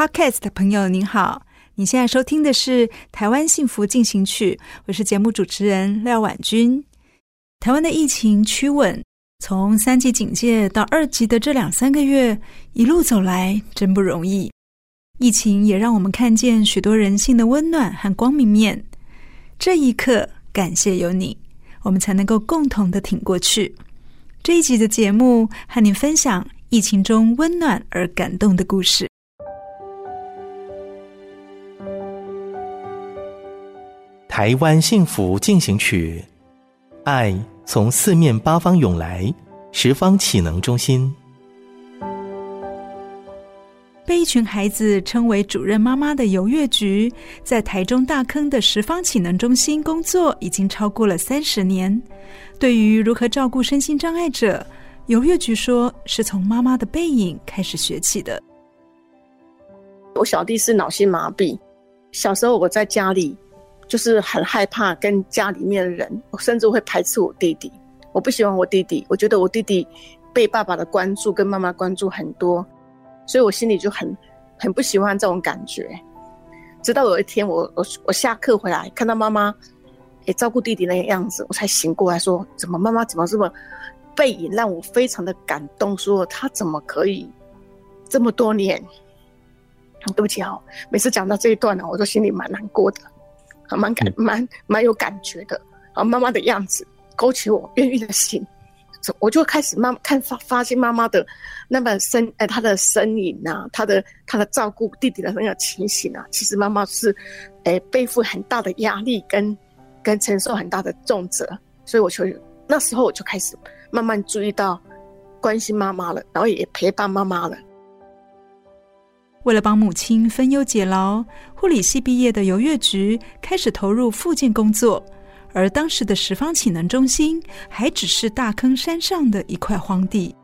Podcast 的朋友您好，你现在收听的是《台湾幸福进行曲》，我是节目主持人廖婉君。台湾的疫情趋稳，从三级警戒到二级的这两三个月，一路走来真不容易。疫情也让我们看见许多人性的温暖和光明面。这一刻，感谢有你，我们才能够共同的挺过去。这一集的节目和您分享疫情中温暖而感动的故事。台湾幸福进行曲，爱从四面八方涌来，十方启能中心。被一群孩子称为主任妈妈的游月菊，在台中大坑的十方启能中心工作已经超过了三十年。对于如何照顾身心障碍者，游月菊说是从妈妈的背影开始学起的。我小弟是脑性麻痹，小时候我在家里。就是很害怕跟家里面的人，甚至会排斥我弟弟。我不喜欢我弟弟，我觉得我弟弟被爸爸的关注跟妈妈关注很多，所以我心里就很很不喜欢这种感觉。直到有一天我，我我下课回来，看到妈妈也照顾弟弟那个样子，我才醒过来说：怎么妈妈怎么这么背影让我非常的感动？说她怎么可以这么多年？对不起啊，每次讲到这一段呢，我都心里蛮难过的。蛮感蛮蛮有感觉的，啊，妈妈的样子勾起我孕育的心，我就开始慢慢看发发现妈妈的那么身哎，她的身影啊，她的她的照顾弟弟的那个情形啊，其实妈妈是哎背负很大的压力跟跟承受很大的重责，所以我就那时候我就开始慢慢注意到关心妈妈了，然后也陪伴妈妈了。为了帮母亲分忧解劳，护理系毕业的游月菊开始投入复健工作。而当时的十方启能中心还只是大坑山上的一块荒地。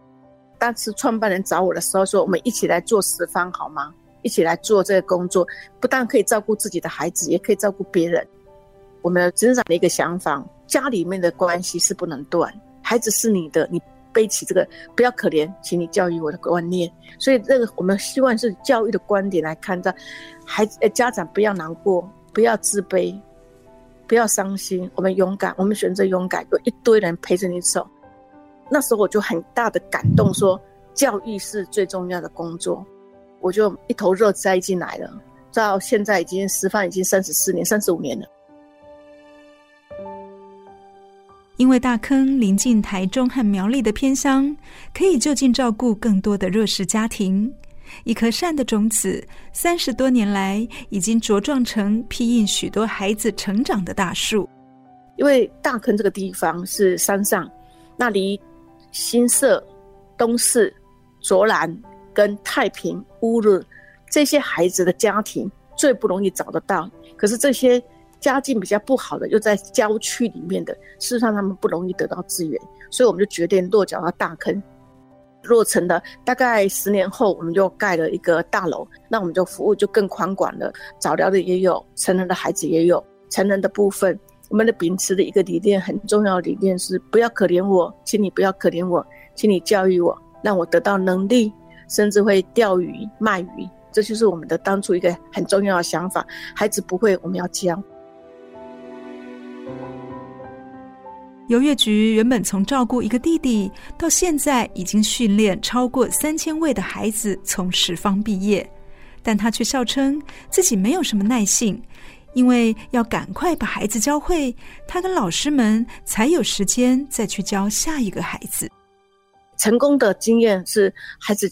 当时创办人找我的时候说：“我们一起来做十方好吗？一起来做这个工作，不但可以照顾自己的孩子，也可以照顾别人。”我们成长的一个想法：家里面的关系是不能断，孩子是你的，你。背起这个不要可怜，请你教育我的观念。所以这个我们希望是教育的观点来看到孩子，家长不要难过，不要自卑，不要伤心。我们勇敢，我们选择勇敢，有一堆人陪着你走。那时候我就很大的感动说，说教育是最重要的工作，我就一头热栽进来了。到现在已经师范已经三十四年、三十五年了。因为大坑临近台中和苗栗的偏乡，可以就近照顾更多的弱势家庭。一颗善的种子，三十多年来已经茁壮成庇荫许多孩子成长的大树。因为大坑这个地方是山上，那离新社、东势、卓兰跟太平、乌日这些孩子的家庭最不容易找得到。可是这些。家境比较不好的，又在郊区里面的，事实上他们不容易得到资源，所以我们就决定落脚到大坑。落成的大概十年后，我们就盖了一个大楼，那我们就服务就更宽广了。早疗的也有，成人的孩子也有。成人的部分，我们的秉持的一个理念，很重要的理念是：不要可怜我，请你不要可怜我，请你教育我，让我得到能力，甚至会钓鱼卖鱼。这就是我们的当初一个很重要的想法。孩子不会，我们要教。游月菊原本从照顾一个弟弟，到现在已经训练超过三千位的孩子从十方毕业，但他却笑称自己没有什么耐性，因为要赶快把孩子教会，他跟老师们才有时间再去教下一个孩子。成功的经验是，孩子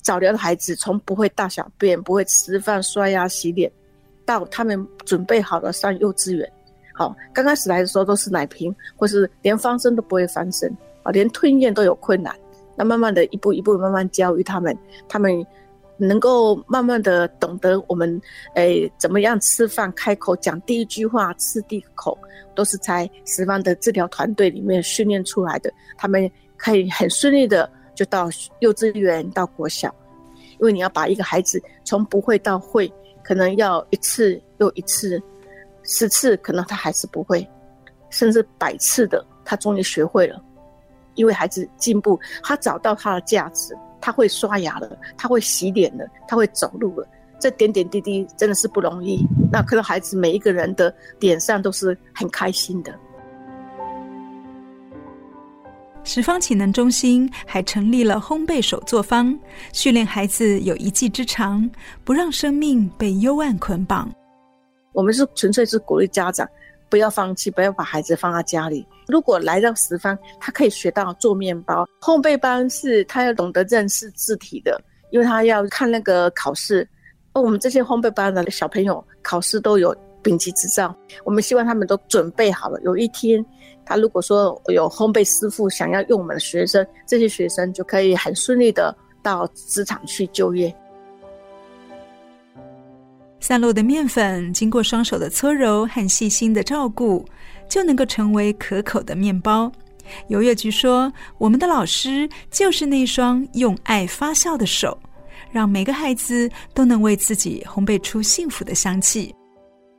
早疗的孩子从不会大小便、不会吃饭、刷牙、洗脸，到他们准备好了上幼稚园。好，刚开始来的时候都是奶瓶，或是连翻身都不会翻身啊，连吞咽都有困难。那慢慢的一步一步慢慢教育他们，他们能够慢慢的懂得我们诶怎么样吃饭、开口讲第一句话、吃第一口，都是在十方的治疗团队里面训练出来的。他们可以很顺利的就到幼稚园、到国小，因为你要把一个孩子从不会到会，可能要一次又一次。十次可能他还是不会，甚至百次的他终于学会了，因为孩子进步，他找到他的价值，他会刷牙了，他会洗脸了，他会走路了，这点点滴滴真的是不容易。那看到孩子每一个人的脸上都是很开心的。十方启能中心还成立了烘焙手作坊，训练孩子有一技之长，不让生命被幽暗捆绑。我们是纯粹是鼓励家长不要放弃，不要把孩子放在家里。如果来到十方，他可以学到做面包。烘焙班是他要懂得认识字体的，因为他要看那个考试。而我们这些烘焙班的小朋友考试都有丙级执照，我们希望他们都准备好了。有一天，他如果说有烘焙师傅想要用我们的学生，这些学生就可以很顺利的到职场去就业。散落的面粉经过双手的搓揉和细心的照顾，就能够成为可口的面包。游月菊说：“我们的老师就是那双用爱发酵的手，让每个孩子都能为自己烘焙出幸福的香气。”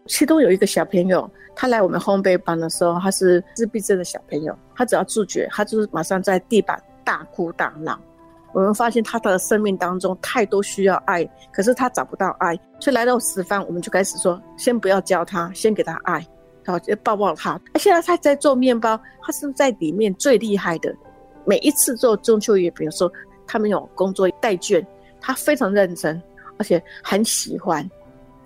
其中有一个小朋友，他来我们烘焙班的时候，他是自闭症的小朋友，他只要自觉，他就是马上在地板大哭大闹。我们发现他的生命当中太多需要爱，可是他找不到爱，所以来到十方，我们就开始说，先不要教他，先给他爱，好，就抱抱他。现在他在做面包，他是在里面最厉害的。每一次做中秋节，比如说他们有工作带卷，他非常认真，而且很喜欢，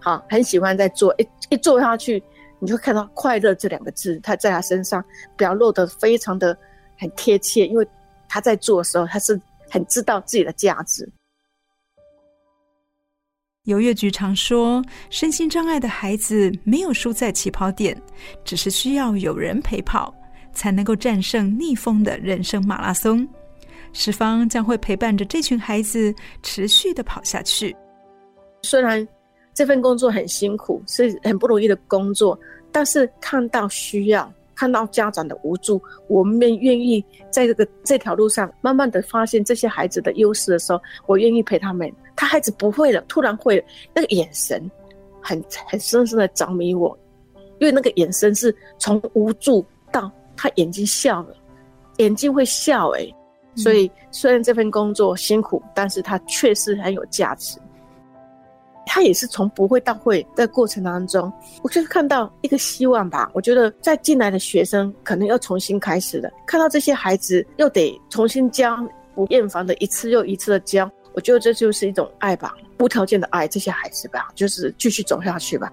好，很喜欢在做。一一做下去，你就看到快乐这两个字，他在他身上表露得非常的很贴切，因为他在做的时候，他是。很知道自己的价值。游月局常说，身心障碍的孩子没有输在起跑点，只是需要有人陪跑，才能够战胜逆风的人生马拉松。十方将会陪伴着这群孩子持续的跑下去。虽然这份工作很辛苦，是很不容易的工作，但是看到需要。看到家长的无助，我们愿意在这个这条路上慢慢的发现这些孩子的优势的时候，我愿意陪他们。他孩子不会了，突然会了，那个眼神很很深深的着迷我，因为那个眼神是从无助到他眼睛笑了，眼睛会笑诶、欸，所以虽然这份工作辛苦，但是他确实很有价值。他也是从不会到会的过程当中，我就是看到一个希望吧。我觉得在进来的学生可能要重新开始了，看到这些孩子又得重新教，不厌烦的一次又一次的教，我觉得这就是一种爱吧，无条件的爱这些孩子吧，就是继续走下去吧。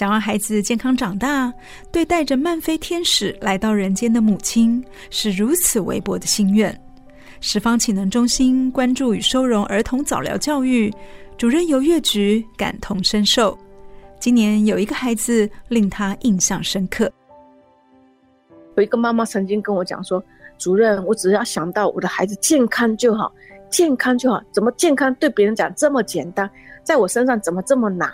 想让孩子健康长大，对带着漫飞天使来到人间的母亲是如此微薄的心愿。十方启能中心关注与收容儿童早疗教育，主任游月菊感同身受。今年有一个孩子令他印象深刻。有一个妈妈曾经跟我讲说：“主任，我只要想到我的孩子健康就好，健康就好。怎么健康对别人讲这么简单，在我身上怎么这么难？”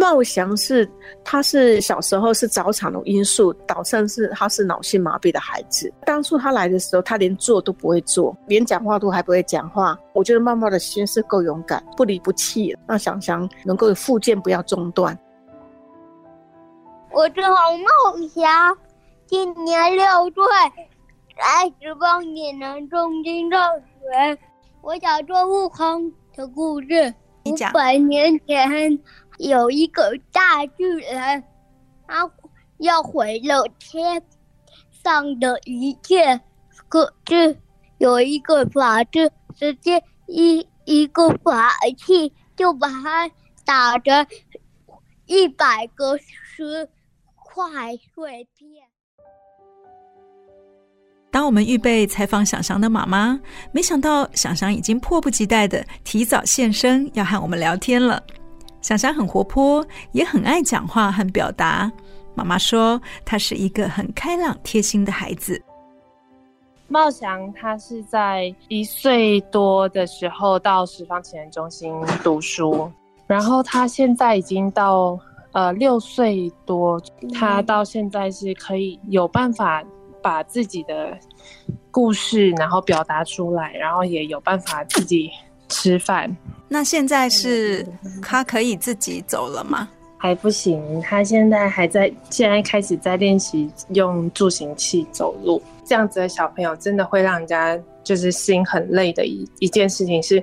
茂祥是，他是小时候是早产的因素导致是他是脑性麻痹的孩子。当初他来的时候，他连坐都不会坐，连讲话都还不会讲话。我觉得茂茂的心是够勇敢，不离不弃。让祥祥能够复健不要中断。我叫黄茂祥，今年六岁，来十方启能中心上学。我想做悟空的故事。五百年前。有一个大巨人他要毁了天上的一切。可是有一个法子直接一一个法器就把他打成一百个石块碎片。当我们预备采访想翔的妈妈，没想到想翔已经迫不及待的提早现身，要和我们聊天了。想翔很活泼，也很爱讲话和表达。妈妈说，他是一个很开朗、贴心的孩子。茂翔他是在一岁多的时候到十方潜能中心读书，然后他现在已经到呃六岁多，他到现在是可以有办法。把自己的故事，然后表达出来，然后也有办法自己吃饭。那现在是他可以自己走了吗？还不行，他现在还在，现在开始在练习用助行器走路。这样子的小朋友真的会让人家就是心很累的一一件事情是。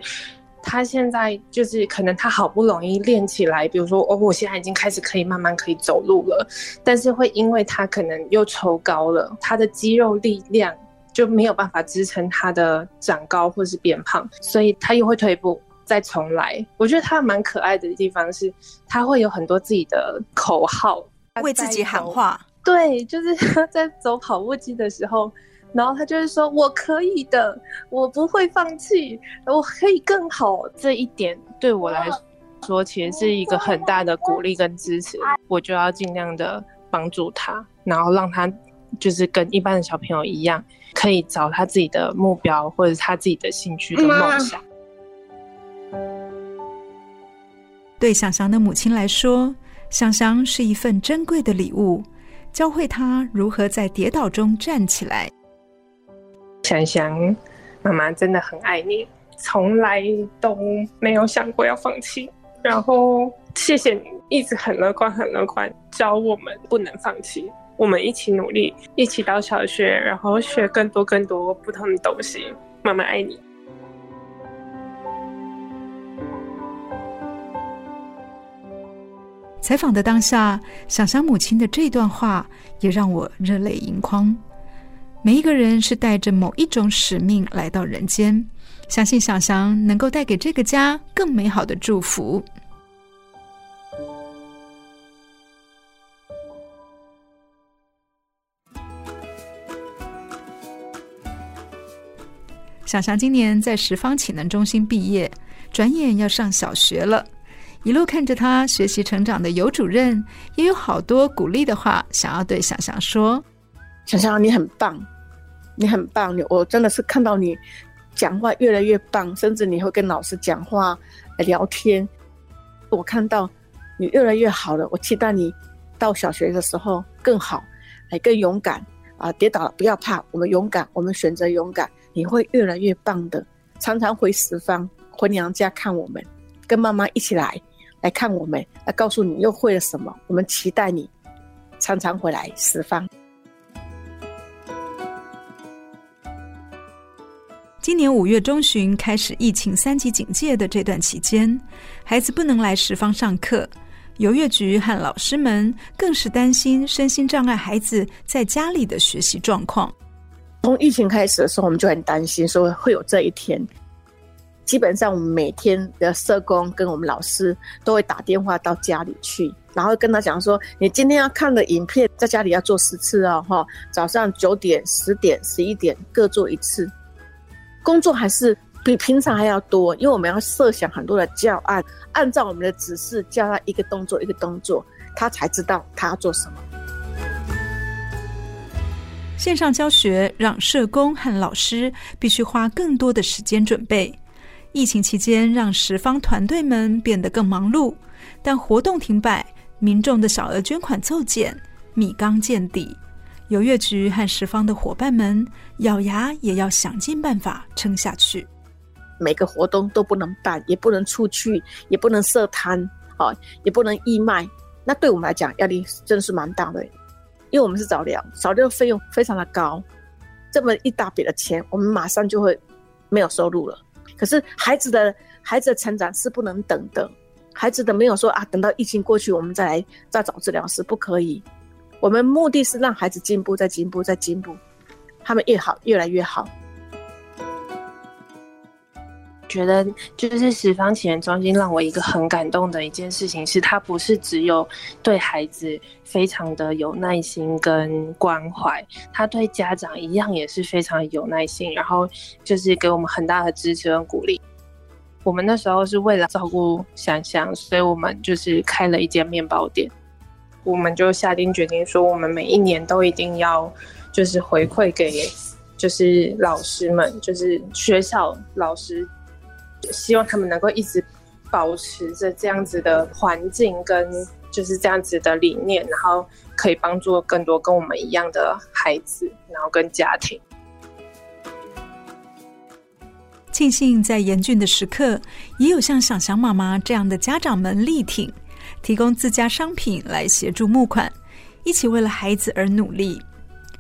他现在就是可能他好不容易练起来，比如说哦，我现在已经开始可以慢慢可以走路了，但是会因为他可能又抽高了，他的肌肉力量就没有办法支撑他的长高或是变胖，所以他又会退步再重来。我觉得他蛮可爱的地方是，他会有很多自己的口号，为自己喊话。对，就是他在走跑步机的时候。然后他就是说：“我可以的，我不会放弃，我可以更好。”这一点对我来说，其实是一个很大的鼓励跟支持。我就要尽量的帮助他，然后让他就是跟一般的小朋友一样，可以找他自己的目标或者是他自己的兴趣跟梦想。对想翔的母亲来说，想翔是一份珍贵的礼物，教会他如何在跌倒中站起来。想翔，妈妈真的很爱你，从来都没有想过要放弃。然后谢谢你一直很乐观，很乐观，教我们不能放弃。我们一起努力，一起到小学，然后学更多更多不同的东西。妈妈爱你。采访的当下，想翔母亲的这段话也让我热泪盈眶。每一个人是带着某一种使命来到人间，相信想翔能够带给这个家更美好的祝福。想翔今年在十方潜能中心毕业，转眼要上小学了。一路看着他学习成长的尤主任，也有好多鼓励的话想要对想翔说：“想翔，你很棒。”你很棒，你我真的是看到你讲话越来越棒，甚至你会跟老师讲话、聊天。我看到你越来越好了，我期待你到小学的时候更好，还更勇敢啊！跌倒了不要怕，我们勇敢，我们选择勇敢，你会越来越棒的。常常回十方，回娘家看我们，跟妈妈一起来来看我们，来告诉你又会了什么。我们期待你常常回来十方。今年五月中旬开始疫情三级警戒的这段期间，孩子不能来十方上课，游乐局和老师们更是担心身心障碍孩子在家里的学习状况。从疫情开始的时候，我们就很担心说会有这一天。基本上，我们每天的社工跟我们老师都会打电话到家里去，然后跟他讲说：“你今天要看的影片，在家里要做十次哦，哈，早上九点、十点、十一点各做一次。”工作还是比平常还要多，因为我们要设想很多的教案，按照我们的指示教他一个动作一个动作，他才知道他要做什么。线上教学让社工和老师必须花更多的时间准备，疫情期间让十方团队们变得更忙碌，但活动停摆，民众的小额捐款骤减，米缸见底。游乐局和十方的伙伴们咬牙也要想尽办法撑下去。每个活动都不能办，也不能出去，也不能设摊，啊，也不能义卖。那对我们来讲，压力真的是蛮大的，因为我们是早疗，早疗费用非常的高，这么一大笔的钱，我们马上就会没有收入了。可是孩子的孩子的成长是不能等的，孩子的没有说啊，等到疫情过去，我们再来再找治疗师，不可以。我们目的是让孩子进步，再进步，再进步，他们越好，越来越好。觉得就是十方启源中心让我一个很感动的一件事情是，他不是只有对孩子非常的有耐心跟关怀，他对家长一样也是非常有耐心，然后就是给我们很大的支持跟鼓励。我们那时候是为了照顾想想，所以我们就是开了一间面包店，我们就下定决定说，我们每一年都一定要就是回馈给就是老师们，就是学校老师。希望他们能够一直保持着这样子的环境跟就是这样子的理念，然后可以帮助更多跟我们一样的孩子，然后跟家庭。庆幸在严峻的时刻，也有像想想妈妈这样的家长们力挺，提供自家商品来协助募款，一起为了孩子而努力。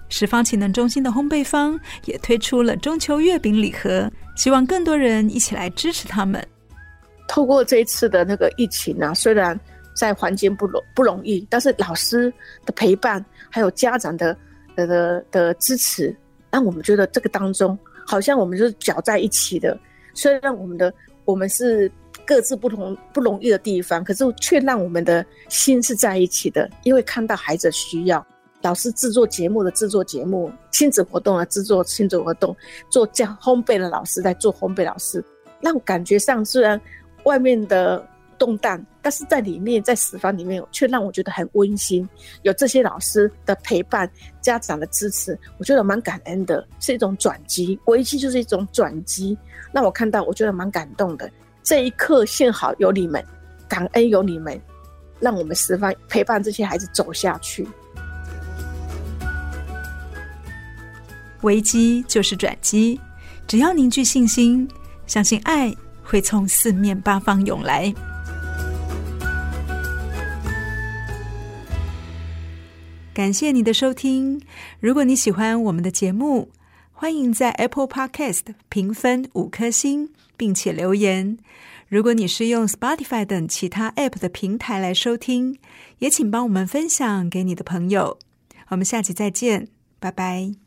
十方潜能中心的烘焙坊也推出了中秋月饼礼盒。希望更多人一起来支持他们。透过这一次的那个疫情啊，虽然在环境不容不容易，但是老师的陪伴，还有家长的的的的支持，让我们觉得这个当中好像我们就是搅在一起的。虽然我们的我们是各自不同不容易的地方，可是却让我们的心是在一起的，因为看到孩子需要。老师制作节目的制作节目，亲子活动的制作亲子活动，做教烘焙的老师在做烘焙老师，让感觉上虽然外面的动荡，但是在里面在十方里面却让我觉得很温馨。有这些老师的陪伴，家长的支持，我觉得蛮感恩的，是一种转机。危机就是一种转机，让我看到，我觉得蛮感动的。这一刻幸好有你们，感恩有你们，让我们十方陪伴这些孩子走下去。危机就是转机，只要凝聚信心，相信爱会从四面八方涌来。感谢你的收听，如果你喜欢我们的节目，欢迎在 Apple Podcast 评分五颗星，并且留言。如果你是用 Spotify 等其他 App 的平台来收听，也请帮我们分享给你的朋友。我们下期再见，拜拜。